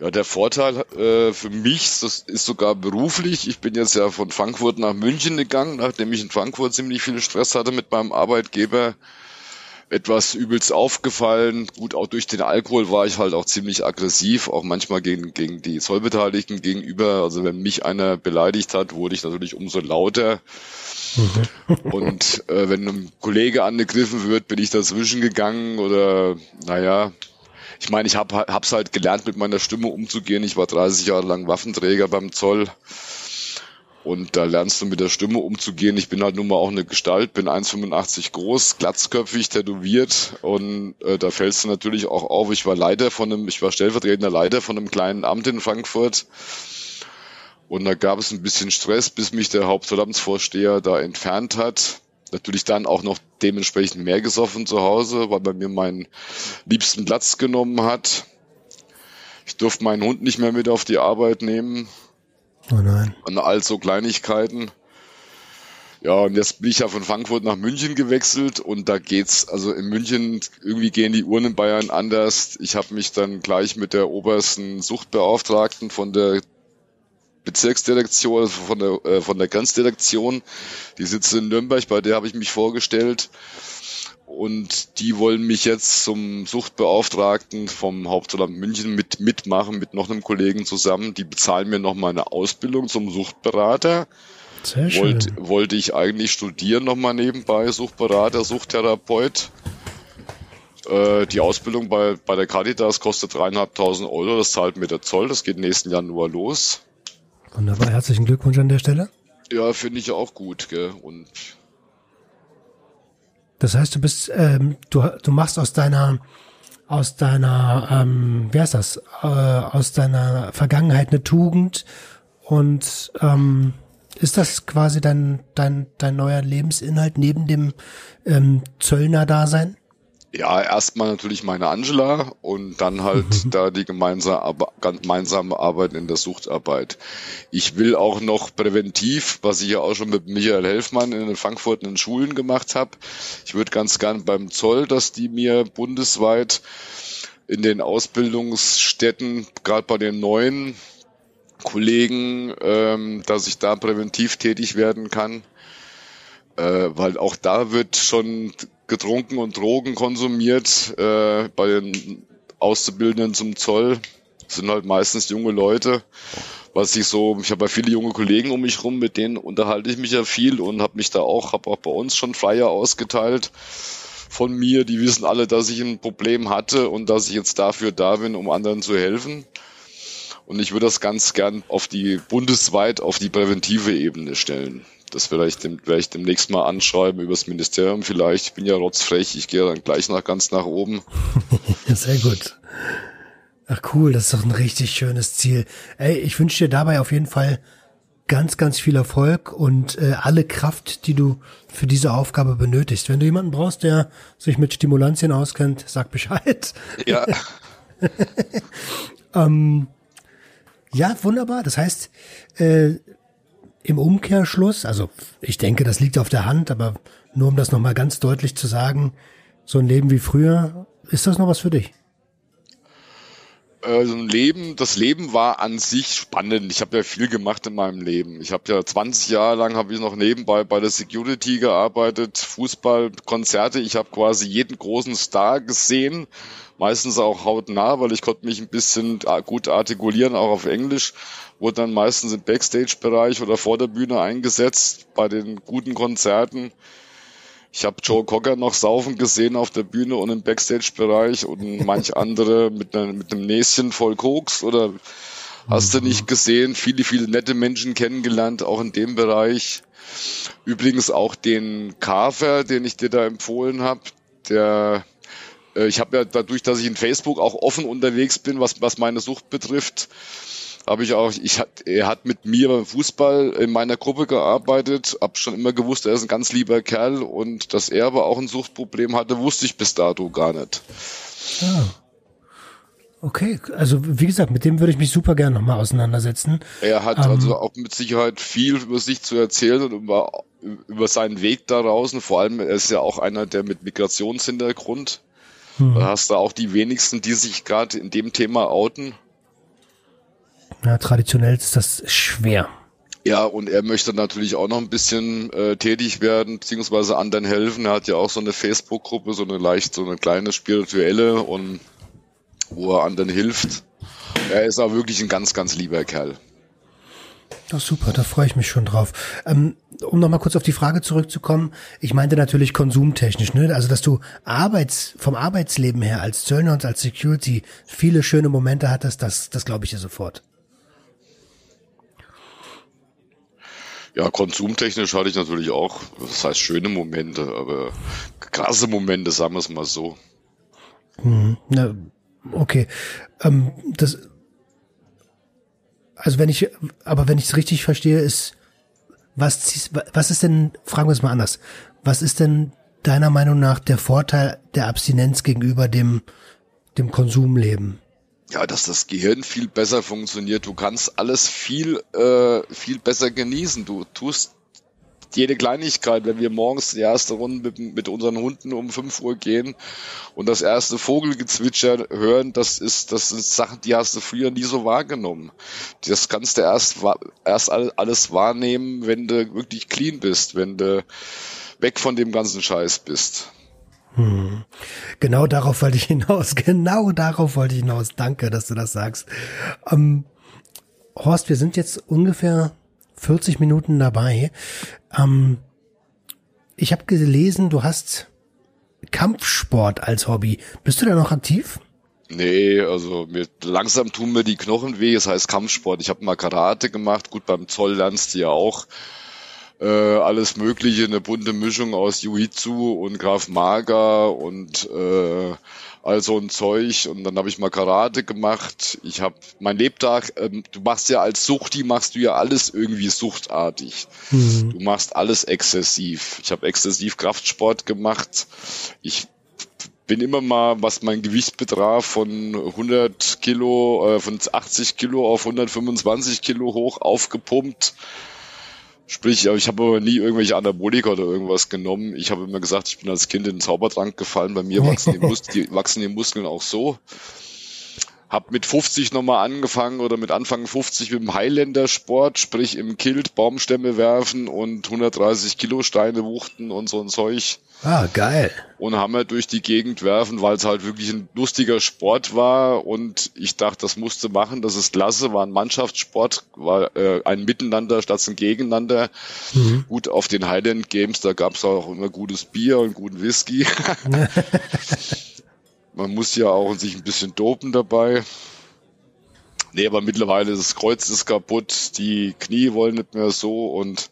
Ja, der Vorteil äh, für mich das ist sogar beruflich. Ich bin jetzt ja von Frankfurt nach München gegangen, nachdem ich in Frankfurt ziemlich viel Stress hatte mit meinem Arbeitgeber. Etwas übelst aufgefallen. Gut, auch durch den Alkohol war ich halt auch ziemlich aggressiv, auch manchmal gegen, gegen die Zollbeteiligten gegenüber. Also wenn mich einer beleidigt hat, wurde ich natürlich umso lauter. Mhm. Und äh, wenn ein Kollege angegriffen wird, bin ich dazwischen gegangen oder naja, ich meine, ich habe es halt gelernt, mit meiner Stimme umzugehen. Ich war 30 Jahre lang Waffenträger beim Zoll. Und da lernst du mit der Stimme umzugehen. Ich bin halt nun mal auch eine Gestalt, bin 1,85 groß, glatzköpfig, tätowiert und äh, da fällst du natürlich auch auf. Ich war Leiter von einem, ich war stellvertretender Leiter von einem kleinen Amt in Frankfurt. Und da gab es ein bisschen Stress, bis mich der Hauptzollamtsvorsteher da entfernt hat natürlich dann auch noch dementsprechend mehr gesoffen zu Hause, weil bei mir meinen liebsten Platz genommen hat. Ich durfte meinen Hund nicht mehr mit auf die Arbeit nehmen. Oh nein. Und all so Kleinigkeiten. Ja, und jetzt bin ich ja von Frankfurt nach München gewechselt und da geht's, also in München irgendwie gehen die Uhren in Bayern anders. Ich habe mich dann gleich mit der obersten Suchtbeauftragten von der Bezirksdirektion, von der, äh, von der Grenzdirektion, die sitzt in Nürnberg, bei der habe ich mich vorgestellt. Und die wollen mich jetzt zum Suchtbeauftragten vom Hauptzollamt München mit mitmachen, mit noch einem Kollegen zusammen. Die bezahlen mir noch eine Ausbildung zum Suchtberater. Sehr schön. Wollte, wollte ich eigentlich studieren nochmal nebenbei, Suchtberater, Suchttherapeut. Äh, die Ausbildung bei, bei der Caritas kostet dreieinhalbtausend Euro, das zahlt mir der Zoll, das geht nächsten Januar los. Wunderbar, herzlichen Glückwunsch an der Stelle. Ja, finde ich auch gut, gell? Und das heißt, du bist, ähm, du, du machst aus deiner, aus deiner, ähm, wie heißt das, äh, aus deiner Vergangenheit eine Tugend und ähm, ist das quasi dein, dein, dein neuer Lebensinhalt neben dem ähm, Zöllner-Dasein? Ja, erstmal natürlich meine Angela und dann halt da die gemeinsame, gemeinsame Arbeit in der Suchtarbeit. Ich will auch noch präventiv, was ich ja auch schon mit Michael Helfmann in Frankfurt in den Schulen gemacht habe. Ich würde ganz gern beim Zoll, dass die mir bundesweit in den Ausbildungsstätten, gerade bei den neuen Kollegen, ähm, dass ich da präventiv tätig werden kann. Äh, weil auch da wird schon getrunken und Drogen konsumiert äh, bei den Auszubildenden zum Zoll. Sind halt meistens junge Leute. Was ich so, ich habe ja viele junge Kollegen um mich rum, mit denen unterhalte ich mich ja viel und habe mich da auch, habe auch bei uns schon Flyer ausgeteilt von mir. Die wissen alle, dass ich ein Problem hatte und dass ich jetzt dafür da bin, um anderen zu helfen. Und ich würde das ganz gern auf die bundesweit auf die präventive Ebene stellen. Das vielleicht dem, werde ich demnächst mal anschreiben übers Ministerium vielleicht. Ich bin ja rotzfrech, ich gehe dann gleich nach ganz nach oben. Sehr gut. Ach cool, das ist doch ein richtig schönes Ziel. Ey, ich wünsche dir dabei auf jeden Fall ganz, ganz viel Erfolg und äh, alle Kraft, die du für diese Aufgabe benötigst. Wenn du jemanden brauchst, der sich mit Stimulantien auskennt, sag Bescheid. Ja. ähm, ja, wunderbar. Das heißt, äh, im Umkehrschluss, also ich denke, das liegt auf der Hand, aber nur um das nochmal ganz deutlich zu sagen, so ein Leben wie früher, ist das noch was für dich? Also ein Leben, das Leben war an sich spannend. Ich habe ja viel gemacht in meinem Leben. Ich habe ja 20 Jahre lang habe ich noch nebenbei bei der Security gearbeitet, Fußball, Konzerte. Ich habe quasi jeden großen Star gesehen meistens auch hautnah, weil ich konnte mich ein bisschen gut artikulieren, auch auf Englisch, wurde dann meistens im Backstage-Bereich oder vor der Bühne eingesetzt bei den guten Konzerten. Ich habe Joe Cocker noch saufen gesehen auf der Bühne und im Backstage-Bereich und manch andere mit, ne, mit einem Näschen voll Koks oder hast du nicht gesehen. Viele, viele nette Menschen kennengelernt, auch in dem Bereich. Übrigens auch den Carver, den ich dir da empfohlen habe, der äh, ich habe ja dadurch, dass ich in Facebook auch offen unterwegs bin, was, was meine Sucht betrifft, habe ich auch, ich hat, er hat mit mir beim Fußball in meiner Gruppe gearbeitet, habe schon immer gewusst, er ist ein ganz lieber Kerl und dass er aber auch ein Suchtproblem hatte, wusste ich bis dato gar nicht. Ah. Okay, also wie gesagt, mit dem würde ich mich super gerne nochmal auseinandersetzen. Er hat ähm, also auch mit Sicherheit viel über sich zu erzählen und über, über seinen Weg da draußen. Vor allem, er ist ja auch einer, der mit Migrationshintergrund hm. Da hast du auch die wenigsten, die sich gerade in dem Thema outen. Ja, traditionell ist das schwer. Ja, und er möchte natürlich auch noch ein bisschen äh, tätig werden, beziehungsweise anderen helfen. Er hat ja auch so eine Facebook-Gruppe, so eine leicht, so eine kleine spirituelle und wo er anderen hilft. Er ist auch wirklich ein ganz, ganz lieber Kerl. Ja, super, da freue ich mich schon drauf. Ähm, um nochmal kurz auf die Frage zurückzukommen, ich meinte natürlich konsumtechnisch, ne? Also dass du Arbeits, vom Arbeitsleben her als Zöllner und als Security viele schöne Momente hattest, das, das glaube ich dir sofort. Ja, konsumtechnisch hatte ich natürlich auch, das heißt schöne Momente, aber krasse Momente, sagen wir es mal so. Hm, na, okay. Ähm, das also wenn ich, aber wenn ich es richtig verstehe, ist, was, was ist denn, fragen wir es mal anders, was ist denn deiner Meinung nach der Vorteil der Abstinenz gegenüber dem, dem Konsumleben? Ja, dass das Gehirn viel besser funktioniert. Du kannst alles viel, äh, viel besser genießen. Du tust jede Kleinigkeit, wenn wir morgens die erste Runde mit, mit unseren Hunden um 5 Uhr gehen und das erste Vogelgezwitscher hören, das ist, das sind Sachen, die hast du früher nie so wahrgenommen. Das kannst du erst, erst alles wahrnehmen, wenn du wirklich clean bist, wenn du weg von dem ganzen Scheiß bist. Hm. Genau darauf wollte ich hinaus. Genau darauf wollte ich hinaus. Danke, dass du das sagst. Ähm, Horst, wir sind jetzt ungefähr 40 Minuten dabei. Ähm, ich habe gelesen, du hast Kampfsport als Hobby. Bist du da noch aktiv? Nee, also mir, langsam tun mir die Knochen weh. Es das heißt Kampfsport. Ich habe mal Karate gemacht. Gut, beim Zoll lernst du ja auch äh, alles Mögliche, eine bunte Mischung aus Jiu-Jitsu und Graf Maga und äh, all so ein Zeug. Und dann habe ich mal Karate gemacht. Ich habe mein Lebtag, ähm, du machst ja als Suchti, machst du ja alles irgendwie suchtartig. Mhm. Du machst alles exzessiv. Ich habe exzessiv Kraftsport gemacht. Ich bin immer mal, was mein Gewicht betraf, von 100 Kilo, äh, von 80 Kilo auf 125 Kilo hoch aufgepumpt Sprich, ich habe aber nie irgendwelche Anabolika oder irgendwas genommen. Ich habe immer gesagt, ich bin als Kind in den Zaubertrank gefallen. Bei mir wachsen die, Mus die, wachsen die Muskeln auch so. Hab mit 50 nochmal angefangen oder mit Anfang 50 mit dem Highlander-Sport, sprich im Kilt Baumstämme werfen und 130 Kilo Steine wuchten und so ein Zeug. Ah, geil. Und Hammer durch die Gegend werfen, weil es halt wirklich ein lustiger Sport war und ich dachte, das musste machen, das ist klasse, war ein Mannschaftssport, war äh, ein Miteinander statt ein Gegeneinander. Mhm. Gut, auf den Highland Games, da gab es auch immer gutes Bier und guten Whisky. Man muss ja auch sich ein bisschen dopen dabei. Nee, aber mittlerweile das Kreuz ist kaputt, die Knie wollen nicht mehr so und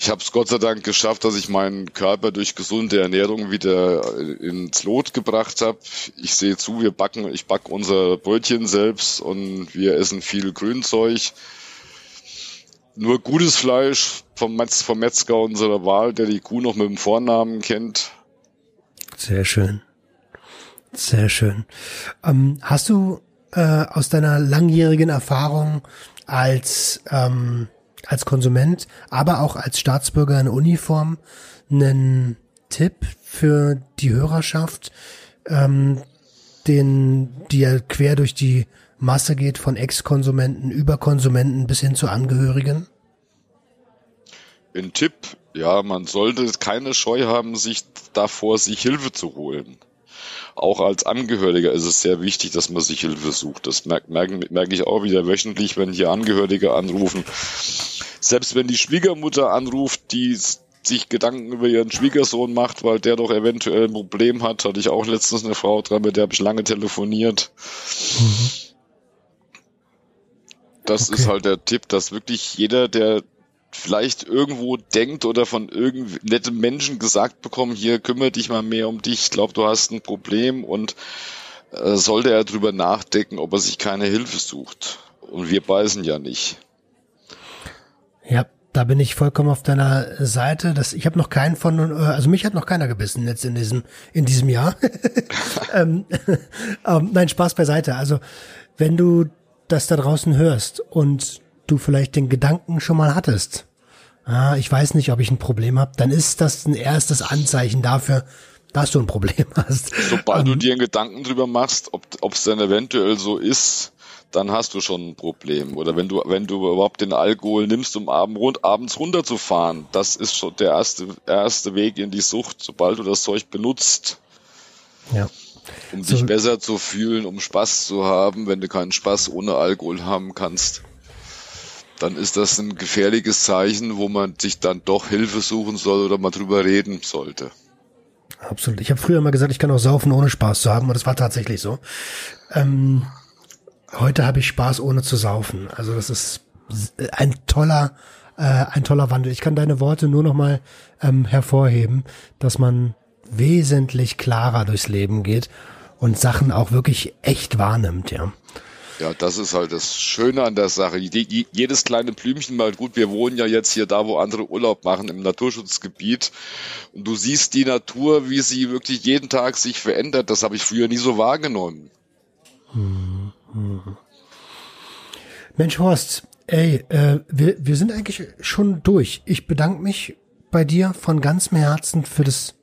ich habe es Gott sei Dank geschafft, dass ich meinen Körper durch gesunde Ernährung wieder ins Lot gebracht habe. Ich sehe zu, wir backen, ich backe unser Brötchen selbst und wir essen viel Grünzeug. Nur gutes Fleisch vom, Metz, vom Metzger unserer Wahl, der die Kuh noch mit dem Vornamen kennt. Sehr schön. Sehr schön. Ähm, hast du äh, aus deiner langjährigen Erfahrung als ähm, als Konsument, aber auch als Staatsbürger in Uniform einen Tipp für die Hörerschaft, ähm, den, die ja quer durch die Masse geht von Ex-Konsumenten über Konsumenten bis hin zu Angehörigen? Ein Tipp, ja, man sollte keine Scheu haben, sich davor, sich Hilfe zu holen. Auch als Angehöriger ist es sehr wichtig, dass man sich Hilfe sucht. Das merke merk, ich auch wieder wöchentlich, wenn hier Angehörige anrufen selbst wenn die Schwiegermutter anruft, die sich Gedanken über ihren Schwiegersohn macht, weil der doch eventuell ein Problem hat, hatte ich auch letztens eine Frau dran, mit der habe ich lange telefoniert. Mhm. Das okay. ist halt der Tipp, dass wirklich jeder, der vielleicht irgendwo denkt oder von irgendeinem netten Menschen gesagt bekommt, hier kümmere dich mal mehr um dich, ich glaube, du hast ein Problem und äh, sollte er drüber nachdenken, ob er sich keine Hilfe sucht. Und wir beißen ja nicht. Ja, da bin ich vollkommen auf deiner Seite. Das, ich habe noch keinen von, äh, also mich hat noch keiner gebissen jetzt in diesem in diesem Jahr. ähm, ähm, nein, Spaß beiseite. Also wenn du das da draußen hörst und du vielleicht den Gedanken schon mal hattest, ah, ich weiß nicht, ob ich ein Problem habe, dann ist das ein erstes Anzeichen dafür, dass du ein Problem hast. Sobald du ähm, dir einen Gedanken drüber machst, ob es denn eventuell so ist, dann hast du schon ein Problem. Oder wenn du, wenn du überhaupt den Alkohol nimmst, um abend, rund, abends runterzufahren, das ist schon der erste, erste Weg in die Sucht, sobald du das Zeug benutzt. Ja. Um so. dich besser zu fühlen, um Spaß zu haben, wenn du keinen Spaß ohne Alkohol haben kannst, dann ist das ein gefährliches Zeichen, wo man sich dann doch Hilfe suchen soll oder mal drüber reden sollte. Absolut. Ich habe früher mal gesagt, ich kann auch saufen, ohne Spaß zu haben, und das war tatsächlich so. Ähm, heute habe ich Spaß ohne zu saufen. Also das ist ein toller, äh, ein toller Wandel. Ich kann deine Worte nur noch mal ähm, hervorheben, dass man wesentlich klarer durchs Leben geht und Sachen auch wirklich echt wahrnimmt, ja. Ja, das ist halt das Schöne an der Sache. Jedes kleine Blümchen mal gut. Wir wohnen ja jetzt hier da, wo andere Urlaub machen, im Naturschutzgebiet. Und du siehst die Natur, wie sie wirklich jeden Tag sich verändert. Das habe ich früher nie so wahrgenommen. Hm. Hm. Mensch, Horst, Ey, äh, wir, wir sind eigentlich schon durch. Ich bedanke mich bei dir von ganzem Herzen für das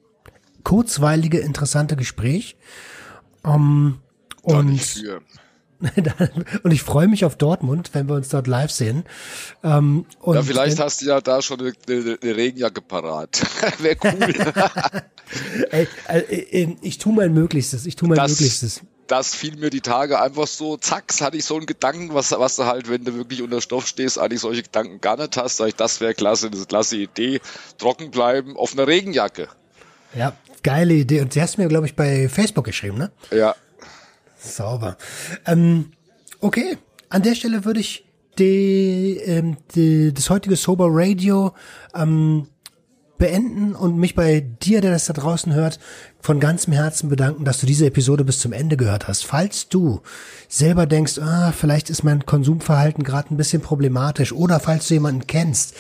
kurzweilige, interessante Gespräch. Um, und, und ich freue mich auf Dortmund, wenn wir uns dort live sehen. Ähm, und ja, vielleicht wenn, hast du ja da schon eine, eine Regenjacke parat. Wäre cool. Ey, äh, ich tue mein Möglichstes. Ich tue mein das, Möglichstes. Das fiel mir die Tage einfach so, zack, hatte ich so einen Gedanken, was, was du halt, wenn du wirklich unter Stoff stehst, eigentlich solche Gedanken gar nicht hast. Sag ich, das wäre klasse, das ist eine klasse Idee. Trocken bleiben auf einer Regenjacke. Ja, geile Idee. Und sie hast mir, glaube ich, bei Facebook geschrieben, ne? Ja. Sauber. Ähm, okay, an der Stelle würde ich die, ähm, die, das heutige Sober Radio ähm, beenden und mich bei dir, der das da draußen hört, von ganzem Herzen bedanken, dass du diese Episode bis zum Ende gehört hast. Falls du selber denkst, ah, vielleicht ist mein Konsumverhalten gerade ein bisschen problematisch oder falls du jemanden kennst,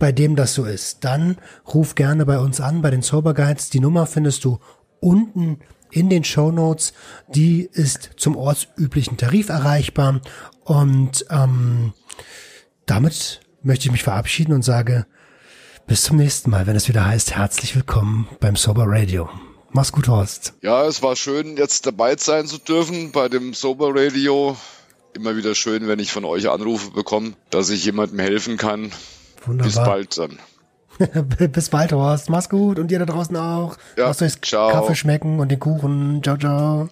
bei dem das so ist, dann ruf gerne bei uns an, bei den Sober Guides. Die Nummer findest du unten in den Show Notes. Die ist zum ortsüblichen Tarif erreichbar. Und ähm, damit möchte ich mich verabschieden und sage bis zum nächsten Mal, wenn es wieder heißt, herzlich willkommen beim Sober Radio. Mach's gut, Horst. Ja, es war schön, jetzt dabei sein zu dürfen bei dem Sober Radio. Immer wieder schön, wenn ich von euch Anrufe bekomme, dass ich jemandem helfen kann. Wunderbar. Bis bald dann. Bis bald, Horst. Mach's gut und ihr da draußen auch. Ja, Lasst euch Kaffee schmecken und den Kuchen. Ciao, ciao.